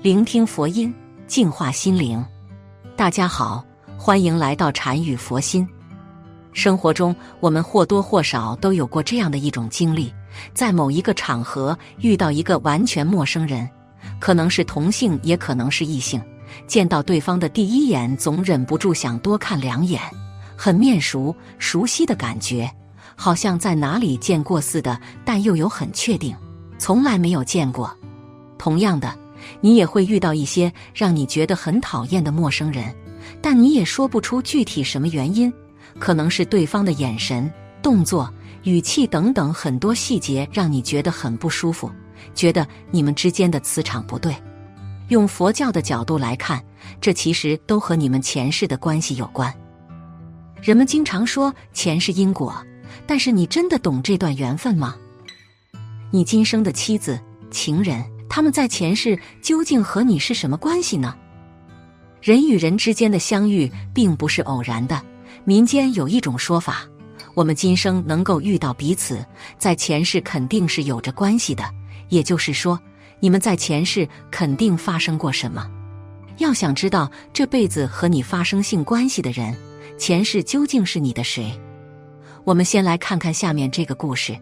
聆听佛音，净化心灵。大家好，欢迎来到禅语佛心。生活中，我们或多或少都有过这样的一种经历：在某一个场合遇到一个完全陌生人，可能是同性，也可能是异性。见到对方的第一眼，总忍不住想多看两眼，很面熟、熟悉的感觉，好像在哪里见过似的，但又有很确定，从来没有见过。同样的。你也会遇到一些让你觉得很讨厌的陌生人，但你也说不出具体什么原因，可能是对方的眼神、动作、语气等等很多细节让你觉得很不舒服，觉得你们之间的磁场不对。用佛教的角度来看，这其实都和你们前世的关系有关。人们经常说前世因果，但是你真的懂这段缘分吗？你今生的妻子、情人。他们在前世究竟和你是什么关系呢？人与人之间的相遇并不是偶然的。民间有一种说法：我们今生能够遇到彼此，在前世肯定是有着关系的。也就是说，你们在前世肯定发生过什么。要想知道这辈子和你发生性关系的人，前世究竟是你的谁？我们先来看看下面这个故事。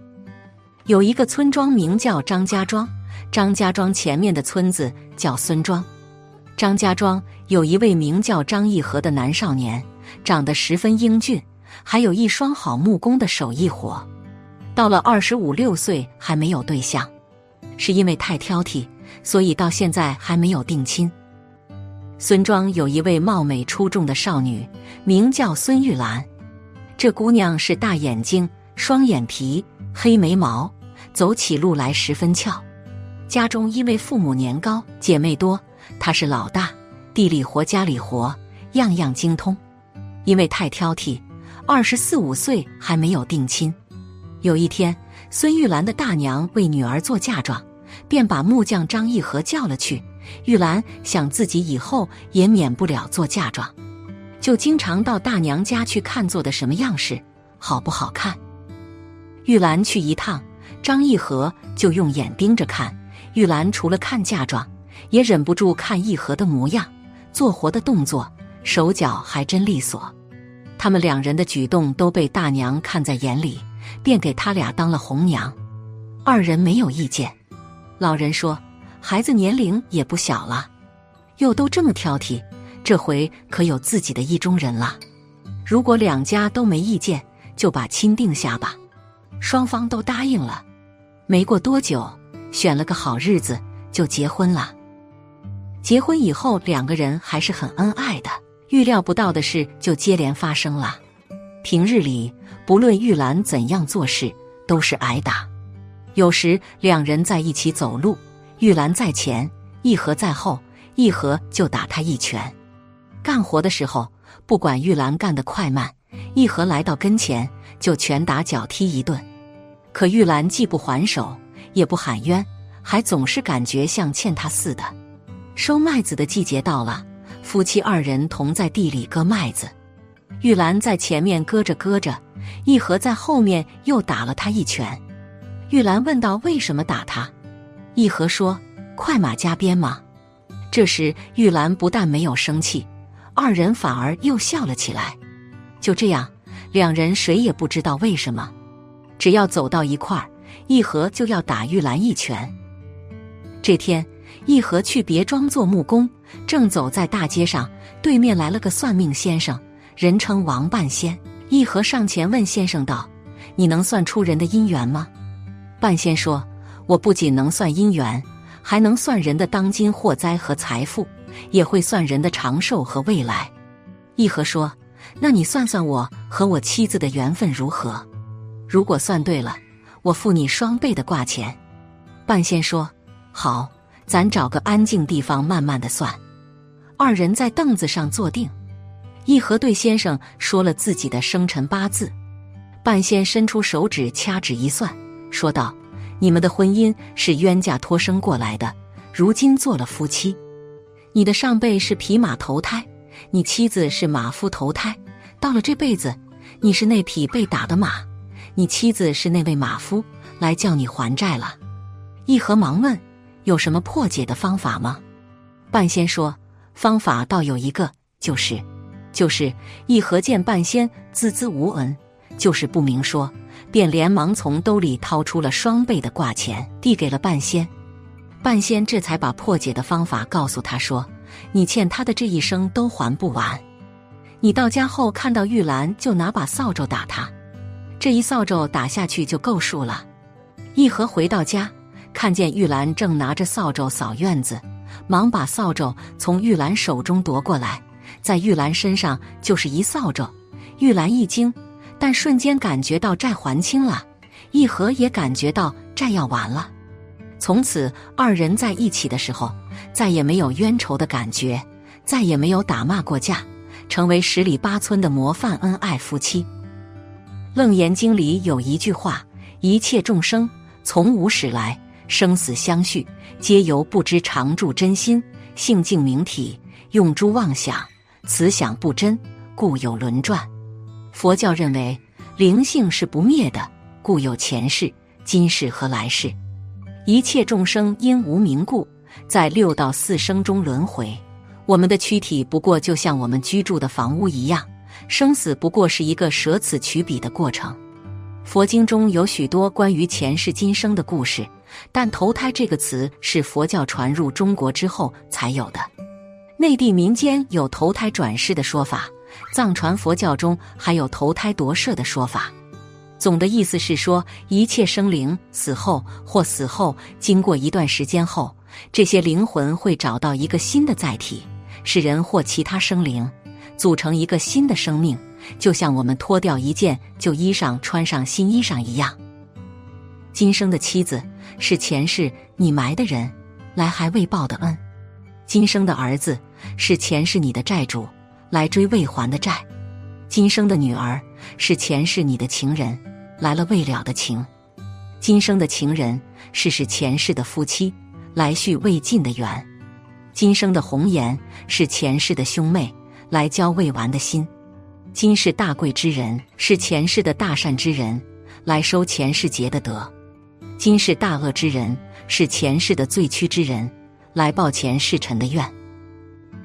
有一个村庄，名叫张家庄。张家庄前面的村子叫孙庄，张家庄有一位名叫张义和的男少年，长得十分英俊，还有一双好木工的手艺活。到了二十五六岁还没有对象，是因为太挑剔，所以到现在还没有定亲。孙庄有一位貌美出众的少女，名叫孙玉兰。这姑娘是大眼睛、双眼皮、黑眉毛，走起路来十分俏。家中因为父母年高，姐妹多，她是老大，地里活、家里活，样样精通。因为太挑剔，二十四五岁还没有定亲。有一天，孙玉兰的大娘为女儿做嫁妆，便把木匠张义和叫了去。玉兰想自己以后也免不了做嫁妆，就经常到大娘家去看做的什么样式，好不好看。玉兰去一趟，张义和就用眼盯着看。玉兰除了看嫁妆，也忍不住看义和的模样，做活的动作，手脚还真利索。他们两人的举动都被大娘看在眼里，便给他俩当了红娘。二人没有意见。老人说：“孩子年龄也不小了，又都这么挑剔，这回可有自己的意中人了。如果两家都没意见，就把亲定下吧。”双方都答应了。没过多久。选了个好日子就结婚了。结婚以后，两个人还是很恩爱的。预料不到的事就接连发生了。平日里，不论玉兰怎样做事，都是挨打。有时两人在一起走路，玉兰在前，一和在后，一和就打他一拳。干活的时候，不管玉兰干得快慢，一和来到跟前就拳打脚踢一顿。可玉兰既不还手。也不喊冤，还总是感觉像欠他似的。收麦子的季节到了，夫妻二人同在地里割麦子。玉兰在前面割着割着，一和在后面又打了他一拳。玉兰问道：“为什么打他？”一和说：“快马加鞭嘛。”这时玉兰不但没有生气，二人反而又笑了起来。就这样，两人谁也不知道为什么，只要走到一块儿。一和就要打玉兰一拳。这天，一和去别庄做木工，正走在大街上，对面来了个算命先生，人称王半仙。一和上前问先生道：“你能算出人的姻缘吗？”半仙说：“我不仅能算姻缘，还能算人的当今祸灾和财富，也会算人的长寿和未来。”一和说：“那你算算我和我妻子的缘分如何？如果算对了。”我付你双倍的挂钱，半仙说：“好，咱找个安静地方慢慢的算。”二人在凳子上坐定，一和对先生说了自己的生辰八字。半仙伸出手指掐指一算，说道：“你们的婚姻是冤家托生过来的，如今做了夫妻。你的上辈是匹马投胎，你妻子是马夫投胎，到了这辈子，你是那匹被打的马。”你妻子是那位马夫来叫你还债了，义和忙问：“有什么破解的方法吗？”半仙说：“方法倒有一个，就是，就是一合见半仙孜孜无闻，就是不明说，便连忙从兜里掏出了双倍的挂钱，递给了半仙。半仙这才把破解的方法告诉他说：‘你欠他的这一生都还不完。你到家后看到玉兰，就拿把扫帚打他，这一扫帚打下去就够数了。’一和回到家。”看见玉兰正拿着扫帚扫院子，忙把扫帚从玉兰手中夺过来，在玉兰身上就是一扫帚。玉兰一惊，但瞬间感觉到债还清了，一和也感觉到债要完了。从此二人在一起的时候，再也没有冤仇的感觉，再也没有打骂过架，成为十里八村的模范恩爱夫妻。《楞严经》里有一句话：“一切众生从无始来。”生死相续，皆由不知常住真心性净明体，用诸妄想，此想不真，故有轮转。佛教认为灵性是不灭的，故有前世、今世和来世。一切众生因无明故，在六道四生中轮回。我们的躯体不过就像我们居住的房屋一样，生死不过是一个舍此取彼的过程。佛经中有许多关于前世今生的故事。但投胎这个词是佛教传入中国之后才有的。内地民间有投胎转世的说法，藏传佛教中还有投胎夺舍的说法。总的意思是说，一切生灵死后或死后，经过一段时间后，这些灵魂会找到一个新的载体，是人或其他生灵，组成一个新的生命，就像我们脱掉一件旧衣裳，穿上新衣裳一样。今生的妻子。是前世你埋的人，来还未报的恩；今生的儿子是前世你的债主，来追未还的债；今生的女儿是前世你的情人，来了未了的情；今生的情人是是前世的夫妻，来续未尽的缘；今生的红颜是前世的兄妹，来交未完的心；今世大贵之人是前世的大善之人，来收前世结的德。今世大恶之人是前世的罪屈之人，来报前世尘的怨。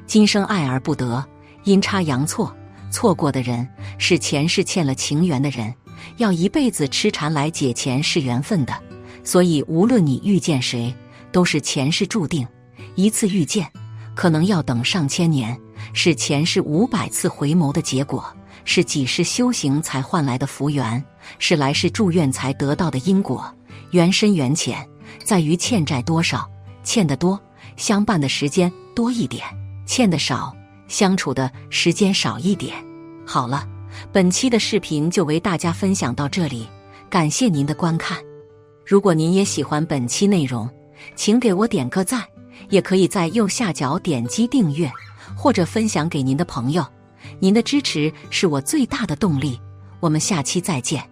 今生爱而不得，阴差阳错错过的人是前世欠了情缘的人，要一辈子痴缠来解前世缘分的。所以，无论你遇见谁，都是前世注定。一次遇见，可能要等上千年，是前世五百次回眸的结果，是几世修行才换来的福缘，是来世祝愿才得到的因果。缘深缘浅，在于欠债多少。欠的多，相伴的时间多一点；欠的少，相处的时间少一点。好了，本期的视频就为大家分享到这里，感谢您的观看。如果您也喜欢本期内容，请给我点个赞，也可以在右下角点击订阅或者分享给您的朋友。您的支持是我最大的动力。我们下期再见。